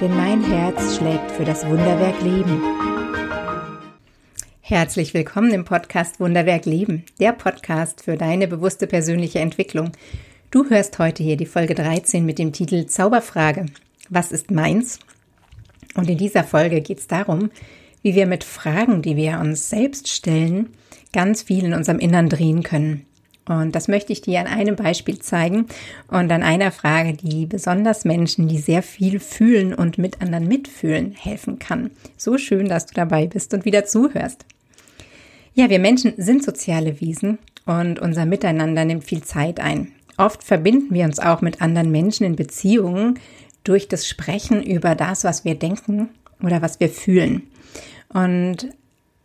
denn mein Herz schlägt für das Wunderwerk Leben. Herzlich willkommen im Podcast Wunderwerk Leben, der Podcast für deine bewusste persönliche Entwicklung. Du hörst heute hier die Folge 13 mit dem Titel Zauberfrage. Was ist meins? Und in dieser Folge geht es darum, wie wir mit Fragen, die wir uns selbst stellen, ganz viel in unserem Innern drehen können. Und das möchte ich dir an einem Beispiel zeigen und an einer Frage, die besonders Menschen, die sehr viel fühlen und mit anderen mitfühlen, helfen kann. So schön, dass du dabei bist und wieder zuhörst. Ja, wir Menschen sind soziale Wesen und unser Miteinander nimmt viel Zeit ein. Oft verbinden wir uns auch mit anderen Menschen in Beziehungen durch das Sprechen über das, was wir denken oder was wir fühlen. Und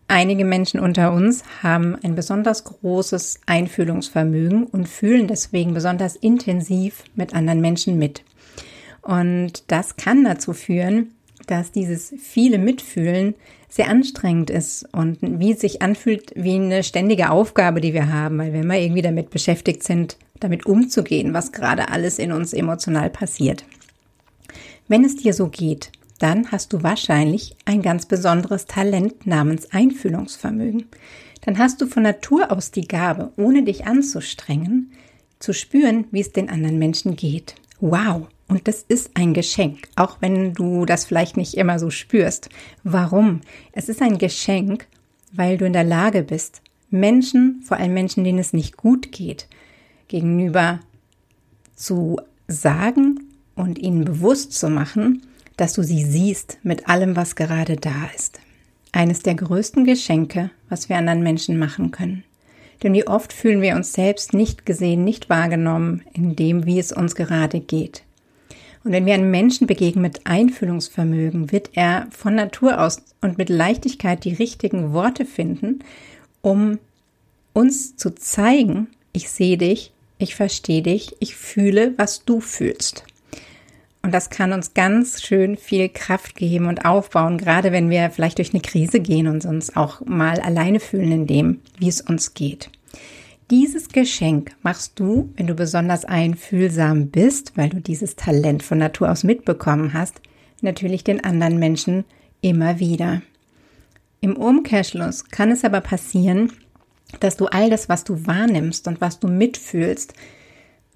Einige Menschen unter uns haben ein besonders großes Einfühlungsvermögen und fühlen deswegen besonders intensiv mit anderen Menschen mit. Und das kann dazu führen, dass dieses viele Mitfühlen sehr anstrengend ist und wie es sich anfühlt wie eine ständige Aufgabe, die wir haben, weil wir immer irgendwie damit beschäftigt sind, damit umzugehen, was gerade alles in uns emotional passiert. Wenn es dir so geht, dann hast du wahrscheinlich ein ganz besonderes Talent namens Einfühlungsvermögen. Dann hast du von Natur aus die Gabe, ohne dich anzustrengen, zu spüren, wie es den anderen Menschen geht. Wow! Und das ist ein Geschenk, auch wenn du das vielleicht nicht immer so spürst. Warum? Es ist ein Geschenk, weil du in der Lage bist, Menschen, vor allem Menschen, denen es nicht gut geht, gegenüber zu sagen und ihnen bewusst zu machen, dass du sie siehst mit allem, was gerade da ist. Eines der größten Geschenke, was wir anderen Menschen machen können. Denn wie oft fühlen wir uns selbst nicht gesehen, nicht wahrgenommen in dem, wie es uns gerade geht. Und wenn wir einem Menschen begegnen mit Einfühlungsvermögen, wird er von Natur aus und mit Leichtigkeit die richtigen Worte finden, um uns zu zeigen, ich sehe dich, ich verstehe dich, ich fühle, was du fühlst. Und das kann uns ganz schön viel Kraft geben und aufbauen, gerade wenn wir vielleicht durch eine Krise gehen und uns auch mal alleine fühlen in dem, wie es uns geht. Dieses Geschenk machst du, wenn du besonders einfühlsam bist, weil du dieses Talent von Natur aus mitbekommen hast, natürlich den anderen Menschen immer wieder. Im Umkehrschluss kann es aber passieren, dass du all das, was du wahrnimmst und was du mitfühlst,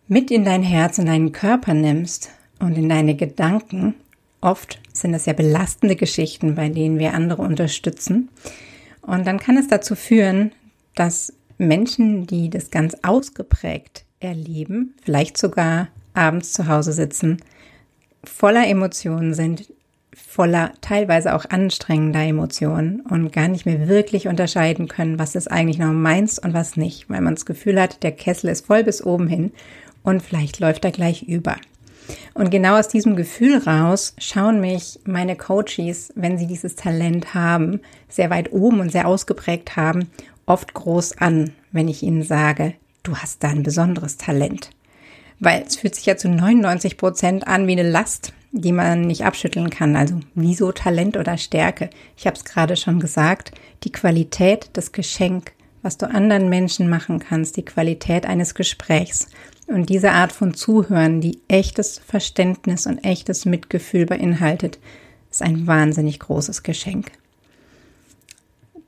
mit in dein Herz und deinen Körper nimmst und in deine Gedanken. Oft sind es ja belastende Geschichten, bei denen wir andere unterstützen. Und dann kann es dazu führen, dass Menschen, die das ganz ausgeprägt erleben, vielleicht sogar abends zu Hause sitzen, voller Emotionen sind, voller teilweise auch anstrengender Emotionen und gar nicht mehr wirklich unterscheiden können, was ist eigentlich noch meins und was nicht, weil man das Gefühl hat, der Kessel ist voll bis oben hin und vielleicht läuft er gleich über. Und genau aus diesem Gefühl raus schauen mich meine Coaches, wenn sie dieses Talent haben, sehr weit oben und sehr ausgeprägt haben, oft groß an, wenn ich ihnen sage, du hast da ein besonderes Talent. Weil es fühlt sich ja zu 99 Prozent an wie eine Last, die man nicht abschütteln kann. Also wieso Talent oder Stärke? Ich habe es gerade schon gesagt, die Qualität, das Geschenk, was du anderen Menschen machen kannst, die Qualität eines Gesprächs. Und diese Art von Zuhören, die echtes Verständnis und echtes Mitgefühl beinhaltet, ist ein wahnsinnig großes Geschenk.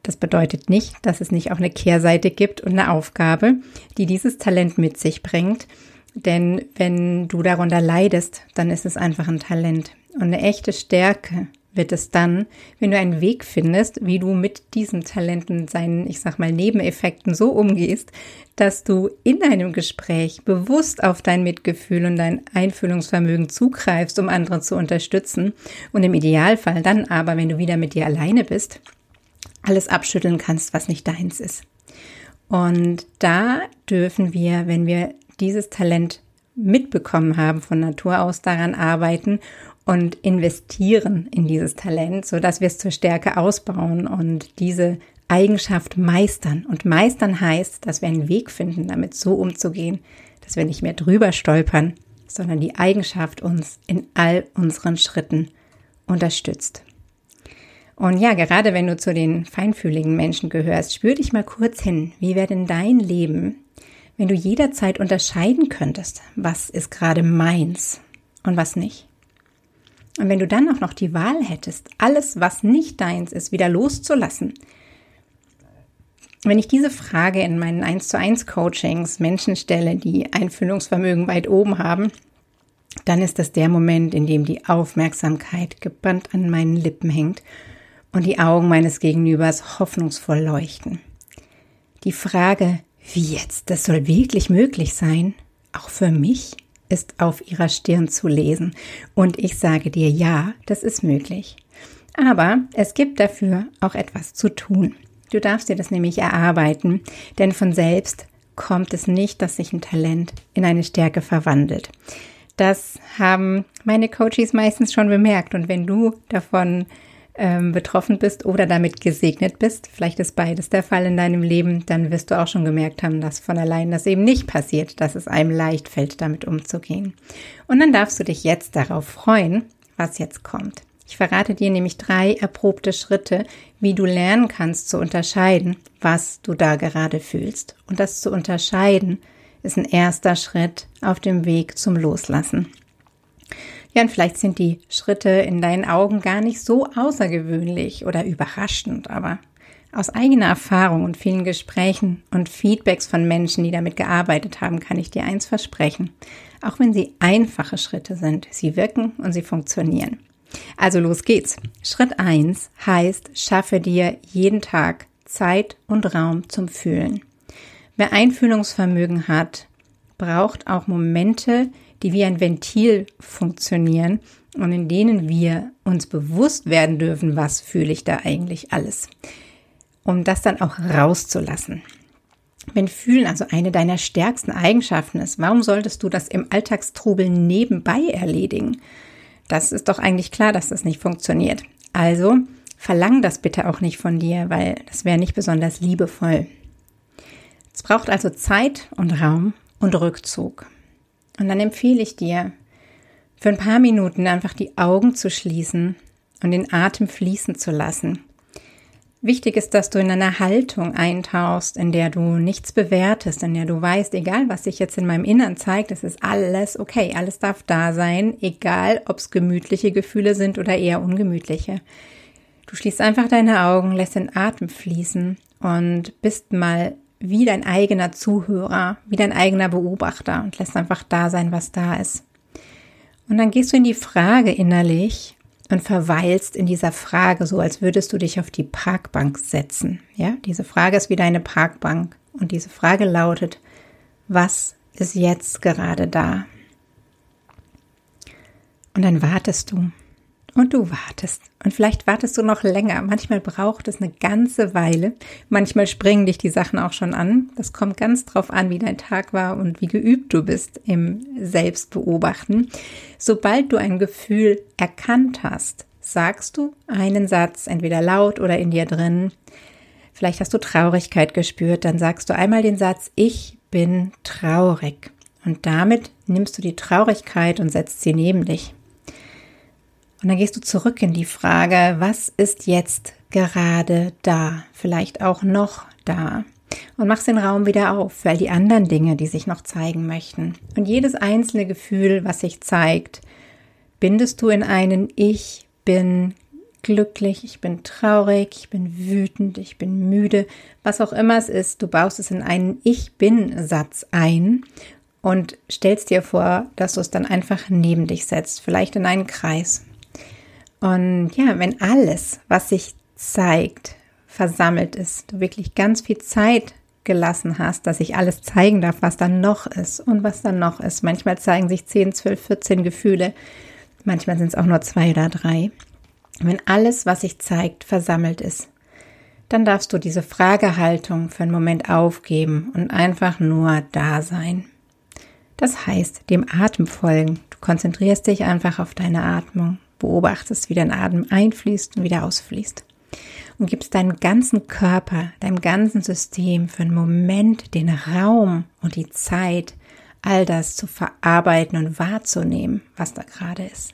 Das bedeutet nicht, dass es nicht auch eine Kehrseite gibt und eine Aufgabe, die dieses Talent mit sich bringt. Denn wenn du darunter leidest, dann ist es einfach ein Talent. Und eine echte Stärke wird es dann, wenn du einen Weg findest, wie du mit diesen Talenten, seinen, ich sag mal, Nebeneffekten so umgehst, dass du in einem Gespräch bewusst auf dein Mitgefühl und dein Einfühlungsvermögen zugreifst, um andere zu unterstützen und im Idealfall dann aber, wenn du wieder mit dir alleine bist, alles abschütteln kannst, was nicht deins ist. Und da dürfen wir, wenn wir dieses Talent mitbekommen haben von Natur aus, daran arbeiten und investieren in dieses Talent, so dass wir es zur Stärke ausbauen und diese Eigenschaft meistern. Und meistern heißt, dass wir einen Weg finden, damit so umzugehen, dass wir nicht mehr drüber stolpern, sondern die Eigenschaft uns in all unseren Schritten unterstützt. Und ja, gerade wenn du zu den feinfühligen Menschen gehörst, spür dich mal kurz hin. Wie wäre denn dein Leben, wenn du jederzeit unterscheiden könntest, was ist gerade meins und was nicht? Und wenn du dann auch noch die Wahl hättest, alles, was nicht deins ist, wieder loszulassen. Wenn ich diese Frage in meinen 1 zu 1 Coachings Menschen stelle, die Einfühlungsvermögen weit oben haben, dann ist das der Moment, in dem die Aufmerksamkeit gebannt an meinen Lippen hängt und die Augen meines Gegenübers hoffnungsvoll leuchten. Die Frage, wie jetzt? Das soll wirklich möglich sein? Auch für mich? Ist auf ihrer Stirn zu lesen. Und ich sage dir, ja, das ist möglich. Aber es gibt dafür auch etwas zu tun. Du darfst dir das nämlich erarbeiten, denn von selbst kommt es nicht, dass sich ein Talent in eine Stärke verwandelt. Das haben meine Coaches meistens schon bemerkt. Und wenn du davon ähm, betroffen bist oder damit gesegnet bist, vielleicht ist beides der Fall in deinem Leben, dann wirst du auch schon gemerkt haben, dass von allein das eben nicht passiert, dass es einem leicht fällt, damit umzugehen. Und dann darfst du dich jetzt darauf freuen, was jetzt kommt. Ich verrate dir nämlich drei erprobte Schritte, wie du lernen kannst zu unterscheiden, was du da gerade fühlst. Und das zu unterscheiden ist ein erster Schritt auf dem Weg zum Loslassen. Ja, und vielleicht sind die Schritte in deinen Augen gar nicht so außergewöhnlich oder überraschend, aber aus eigener Erfahrung und vielen Gesprächen und Feedbacks von Menschen, die damit gearbeitet haben, kann ich dir eins versprechen. Auch wenn sie einfache Schritte sind, sie wirken und sie funktionieren. Also los geht's. Schritt eins heißt, schaffe dir jeden Tag Zeit und Raum zum Fühlen. Wer Einfühlungsvermögen hat, braucht auch Momente, die wie ein Ventil funktionieren und in denen wir uns bewusst werden dürfen, was fühle ich da eigentlich alles, um das dann auch rauszulassen. Wenn Fühlen also eine deiner stärksten Eigenschaften ist, warum solltest du das im Alltagstrubel nebenbei erledigen? Das ist doch eigentlich klar, dass das nicht funktioniert. Also verlang das bitte auch nicht von dir, weil das wäre nicht besonders liebevoll. Es braucht also Zeit und Raum und Rückzug. Und dann empfehle ich dir, für ein paar Minuten einfach die Augen zu schließen und den Atem fließen zu lassen. Wichtig ist, dass du in einer Haltung eintauchst, in der du nichts bewertest, in der du weißt, egal was sich jetzt in meinem Innern zeigt, es ist alles okay, alles darf da sein, egal ob es gemütliche Gefühle sind oder eher ungemütliche. Du schließt einfach deine Augen, lässt den Atem fließen und bist mal wie dein eigener Zuhörer, wie dein eigener Beobachter und lässt einfach da sein, was da ist. Und dann gehst du in die Frage innerlich und verweilst in dieser Frage, so als würdest du dich auf die Parkbank setzen. Ja, diese Frage ist wie deine Parkbank. Und diese Frage lautet, was ist jetzt gerade da? Und dann wartest du und du wartest. Und vielleicht wartest du noch länger. Manchmal braucht es eine ganze Weile. Manchmal springen dich die Sachen auch schon an. Das kommt ganz drauf an, wie dein Tag war und wie geübt du bist im Selbstbeobachten. Sobald du ein Gefühl erkannt hast, sagst du einen Satz, entweder laut oder in dir drin. Vielleicht hast du Traurigkeit gespürt, dann sagst du einmal den Satz, ich bin traurig. Und damit nimmst du die Traurigkeit und setzt sie neben dich. Und dann gehst du zurück in die Frage, was ist jetzt gerade da? Vielleicht auch noch da. Und machst den Raum wieder auf, weil die anderen Dinge, die sich noch zeigen möchten. Und jedes einzelne Gefühl, was sich zeigt, bindest du in einen Ich bin glücklich, ich bin traurig, ich bin wütend, ich bin müde, was auch immer es ist, du baust es in einen Ich bin Satz ein und stellst dir vor, dass du es dann einfach neben dich setzt, vielleicht in einen Kreis. Und ja, wenn alles, was sich zeigt, versammelt ist, du wirklich ganz viel Zeit gelassen hast, dass ich alles zeigen darf, was dann noch ist und was dann noch ist. Manchmal zeigen sich 10, 12, 14 Gefühle, manchmal sind es auch nur zwei oder drei. Wenn alles, was sich zeigt, versammelt ist, dann darfst du diese Fragehaltung für einen Moment aufgeben und einfach nur da sein. Das heißt, dem Atem folgen. Du konzentrierst dich einfach auf deine Atmung, beobachtest, wie dein Atem einfließt und wieder ausfließt. Und gibst deinem ganzen Körper, deinem ganzen System für einen Moment den Raum und die Zeit, all das zu verarbeiten und wahrzunehmen, was da gerade ist.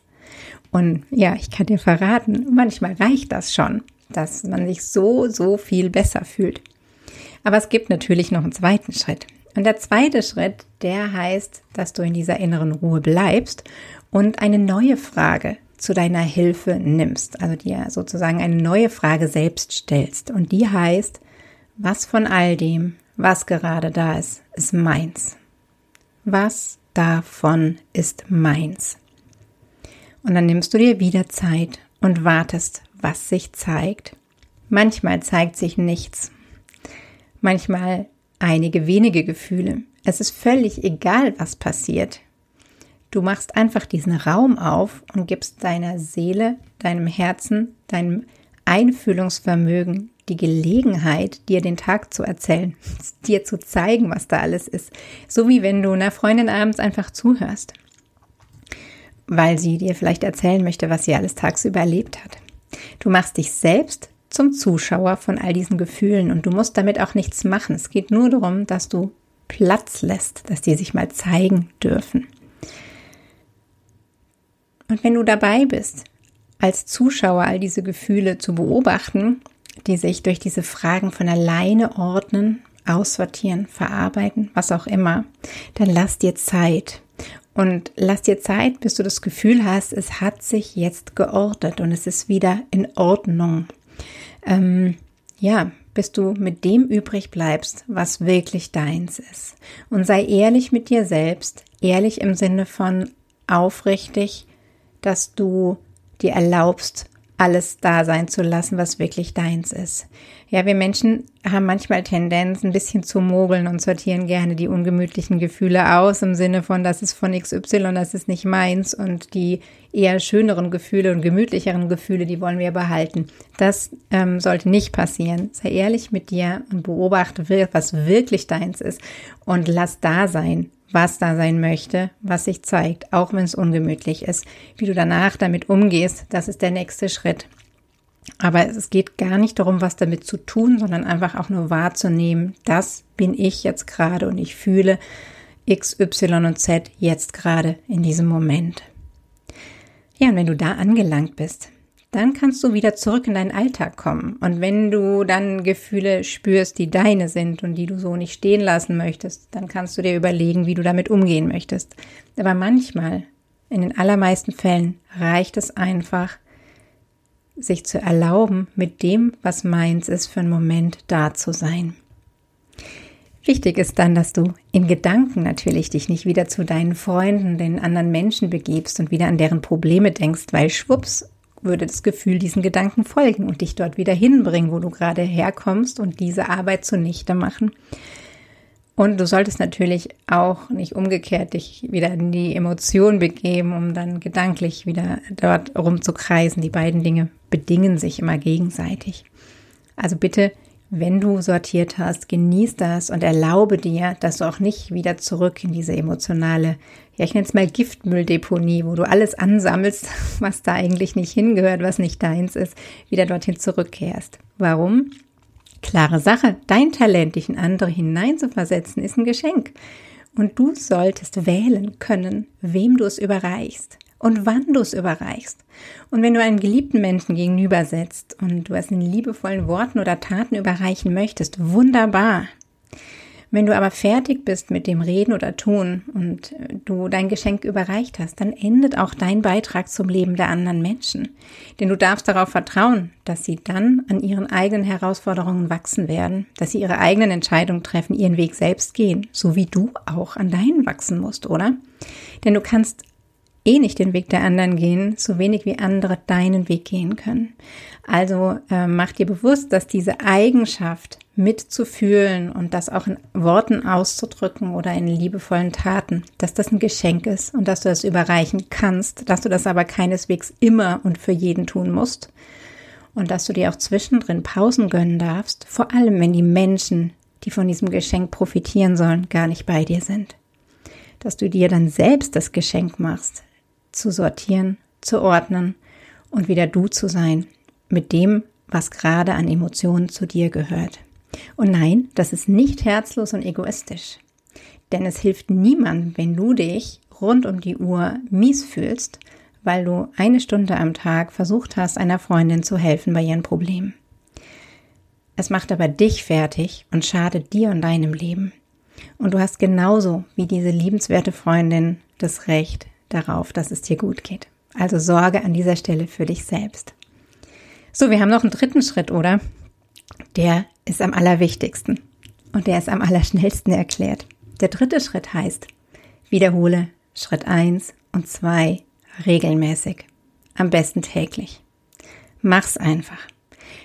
Und ja, ich kann dir verraten, manchmal reicht das schon, dass man sich so, so viel besser fühlt. Aber es gibt natürlich noch einen zweiten Schritt. Und der zweite Schritt, der heißt, dass du in dieser inneren Ruhe bleibst und eine neue Frage zu deiner Hilfe nimmst. Also dir sozusagen eine neue Frage selbst stellst. Und die heißt, was von all dem, was gerade da ist, ist meins? Was davon ist meins? Und dann nimmst du dir wieder Zeit und wartest, was sich zeigt. Manchmal zeigt sich nichts. Manchmal einige wenige Gefühle. Es ist völlig egal, was passiert. Du machst einfach diesen Raum auf und gibst deiner Seele, deinem Herzen, deinem Einfühlungsvermögen die Gelegenheit, dir den Tag zu erzählen, dir zu zeigen, was da alles ist. So wie wenn du einer Freundin abends einfach zuhörst, weil sie dir vielleicht erzählen möchte, was sie alles tagsüber erlebt hat. Du machst dich selbst zum Zuschauer von all diesen Gefühlen und du musst damit auch nichts machen. Es geht nur darum, dass du Platz lässt, dass die sich mal zeigen dürfen. Und wenn du dabei bist, als Zuschauer all diese Gefühle zu beobachten, die sich durch diese Fragen von alleine ordnen, aussortieren, verarbeiten, was auch immer, dann lass dir Zeit. Und lass dir Zeit, bis du das Gefühl hast, es hat sich jetzt geordnet und es ist wieder in Ordnung ähm, ja, bis du mit dem übrig bleibst, was wirklich deins ist. Und sei ehrlich mit dir selbst, ehrlich im Sinne von aufrichtig, dass du dir erlaubst, alles da sein zu lassen, was wirklich deins ist. Ja, wir Menschen haben manchmal Tendenz, ein bisschen zu mogeln und sortieren gerne die ungemütlichen Gefühle aus, im Sinne von, das ist von XY, das ist nicht meins und die eher schöneren Gefühle und gemütlicheren Gefühle, die wollen wir behalten. Das ähm, sollte nicht passieren. Sei ehrlich mit dir und beobachte, was wirklich deins ist und lass da sein, was da sein möchte, was sich zeigt, auch wenn es ungemütlich ist. Wie du danach damit umgehst, das ist der nächste Schritt. Aber es geht gar nicht darum, was damit zu tun, sondern einfach auch nur wahrzunehmen, das bin ich jetzt gerade und ich fühle X, Y und Z jetzt gerade in diesem Moment. Ja, und wenn du da angelangt bist, dann kannst du wieder zurück in deinen Alltag kommen. Und wenn du dann Gefühle spürst, die deine sind und die du so nicht stehen lassen möchtest, dann kannst du dir überlegen, wie du damit umgehen möchtest. Aber manchmal, in den allermeisten Fällen, reicht es einfach, sich zu erlauben, mit dem, was meins ist, für einen Moment da zu sein. Wichtig ist dann, dass du in Gedanken natürlich dich nicht wieder zu deinen Freunden, den anderen Menschen begibst und wieder an deren Probleme denkst, weil schwupps würde das Gefühl diesen Gedanken folgen und dich dort wieder hinbringen, wo du gerade herkommst und diese Arbeit zunichte machen. Und du solltest natürlich auch nicht umgekehrt dich wieder in die Emotion begeben, um dann gedanklich wieder dort rumzukreisen. Die beiden Dinge bedingen sich immer gegenseitig. Also bitte wenn du sortiert hast, genieß das und erlaube dir, dass du auch nicht wieder zurück in diese emotionale, ja, ich nenne es mal Giftmülldeponie, wo du alles ansammelst, was da eigentlich nicht hingehört, was nicht deins ist, wieder dorthin zurückkehrst. Warum? Klare Sache, dein Talent, dich in andere hineinzuversetzen, ist ein Geschenk. Und du solltest wählen können, wem du es überreichst und wann du es überreichst. Und wenn du einen geliebten Menschen gegenüber setzt und du es in liebevollen Worten oder Taten überreichen möchtest, wunderbar. Wenn du aber fertig bist mit dem Reden oder Tun und du dein Geschenk überreicht hast, dann endet auch dein Beitrag zum Leben der anderen Menschen. Denn du darfst darauf vertrauen, dass sie dann an ihren eigenen Herausforderungen wachsen werden, dass sie ihre eigenen Entscheidungen treffen, ihren Weg selbst gehen, so wie du auch an deinen wachsen musst, oder? Denn du kannst eh nicht den Weg der anderen gehen, so wenig wie andere deinen Weg gehen können. Also äh, mach dir bewusst, dass diese Eigenschaft mitzufühlen und das auch in Worten auszudrücken oder in liebevollen Taten, dass das ein Geschenk ist und dass du das überreichen kannst, dass du das aber keineswegs immer und für jeden tun musst und dass du dir auch zwischendrin Pausen gönnen darfst, vor allem wenn die Menschen, die von diesem Geschenk profitieren sollen, gar nicht bei dir sind. dass du dir dann selbst das Geschenk machst, zu sortieren, zu ordnen und wieder du zu sein mit dem, was gerade an Emotionen zu dir gehört. Und nein, das ist nicht herzlos und egoistisch. Denn es hilft niemandem, wenn du dich rund um die Uhr mies fühlst, weil du eine Stunde am Tag versucht hast, einer Freundin zu helfen bei ihren Problemen. Es macht aber dich fertig und schadet dir und deinem Leben. Und du hast genauso wie diese liebenswerte Freundin das Recht darauf, dass es dir gut geht. Also sorge an dieser Stelle für dich selbst. So, wir haben noch einen dritten Schritt, oder? Der ist am allerwichtigsten und der ist am allerschnellsten erklärt. Der dritte Schritt heißt, wiederhole Schritt eins und zwei regelmäßig. Am besten täglich. Mach's einfach.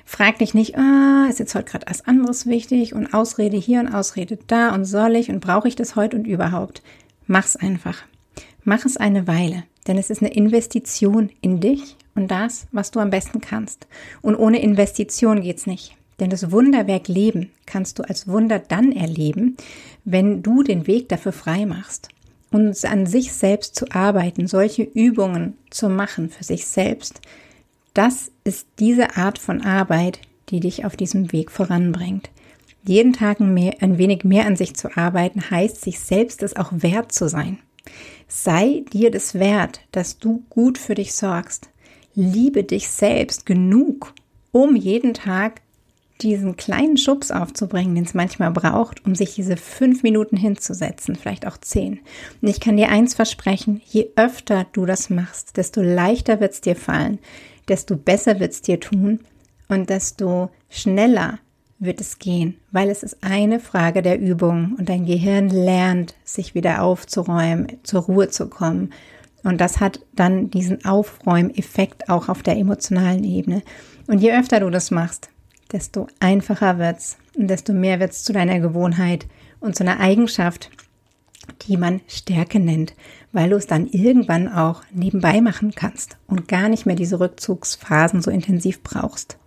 Frag dich nicht, ah, ist jetzt heute gerade was anderes wichtig und Ausrede hier und Ausrede da und soll ich und brauche ich das heute und überhaupt. Mach's einfach. Mach es eine Weile, denn es ist eine Investition in dich und das, was du am besten kannst. Und ohne Investition geht's nicht. Denn das Wunderwerk Leben kannst du als Wunder dann erleben, wenn du den Weg dafür frei machst. Und an sich selbst zu arbeiten, solche Übungen zu machen für sich selbst, das ist diese Art von Arbeit, die dich auf diesem Weg voranbringt. Jeden Tag ein, wenig mehr an sich zu arbeiten, heißt, sich selbst es auch wert zu sein. Sei dir das wert, dass du gut für dich sorgst. Liebe dich selbst genug, um jeden Tag diesen kleinen Schubs aufzubringen, den es manchmal braucht, um sich diese fünf Minuten hinzusetzen, vielleicht auch zehn. Und ich kann dir eins versprechen, je öfter du das machst, desto leichter wird es dir fallen, desto besser wird es dir tun und desto schneller wird es gehen, weil es ist eine Frage der Übung und dein Gehirn lernt, sich wieder aufzuräumen, zur Ruhe zu kommen. Und das hat dann diesen Aufräumeffekt auch auf der emotionalen Ebene. Und je öfter du das machst, desto einfacher wird's und desto mehr wird's zu deiner Gewohnheit und zu einer Eigenschaft, die man Stärke nennt, weil du es dann irgendwann auch nebenbei machen kannst und gar nicht mehr diese Rückzugsphasen so intensiv brauchst.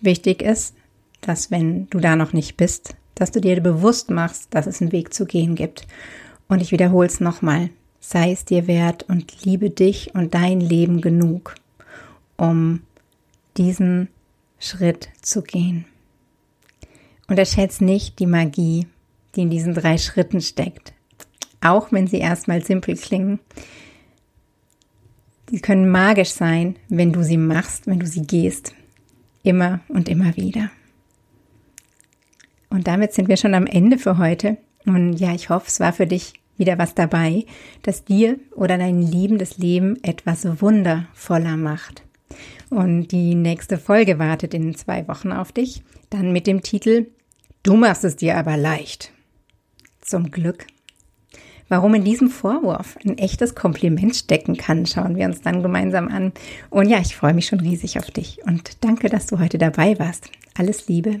Wichtig ist, dass wenn du da noch nicht bist, dass du dir bewusst machst, dass es einen Weg zu gehen gibt. Und ich wiederhole es nochmal, sei es dir wert und liebe dich und dein Leben genug, um diesen Schritt zu gehen. Unterschätze nicht die Magie, die in diesen drei Schritten steckt. Auch wenn sie erstmal simpel klingen. Sie können magisch sein, wenn du sie machst, wenn du sie gehst. Immer und immer wieder. Und damit sind wir schon am Ende für heute. Und ja, ich hoffe, es war für dich wieder was dabei, das dir oder dein liebendes Leben etwas wundervoller macht. Und die nächste Folge wartet in zwei Wochen auf dich. Dann mit dem Titel Du machst es dir aber leicht. Zum Glück. Warum in diesem Vorwurf ein echtes Kompliment stecken kann, schauen wir uns dann gemeinsam an. Und ja, ich freue mich schon riesig auf dich und danke, dass du heute dabei warst. Alles Liebe.